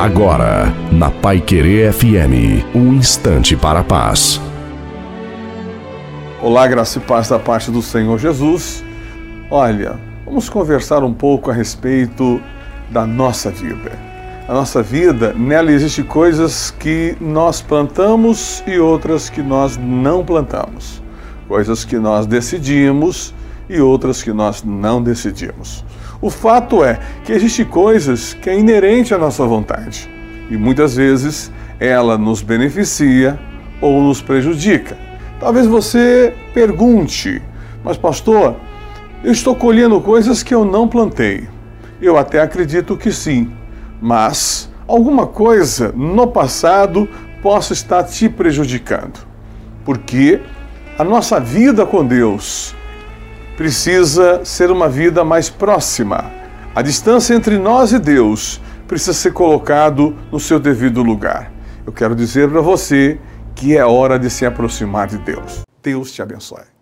Agora, na Pai Querer FM, um instante para a paz. Olá, graça e paz da parte do Senhor Jesus. Olha, vamos conversar um pouco a respeito da nossa vida. A nossa vida, nela existe coisas que nós plantamos e outras que nós não plantamos. Coisas que nós decidimos e outras que nós não decidimos. O fato é que existem coisas que é inerente à nossa vontade e muitas vezes ela nos beneficia ou nos prejudica. Talvez você pergunte, mas pastor, eu estou colhendo coisas que eu não plantei. Eu até acredito que sim, mas alguma coisa no passado possa estar te prejudicando. Porque a nossa vida com Deus precisa ser uma vida mais próxima. A distância entre nós e Deus precisa ser colocado no seu devido lugar. Eu quero dizer para você que é hora de se aproximar de Deus. Deus te abençoe.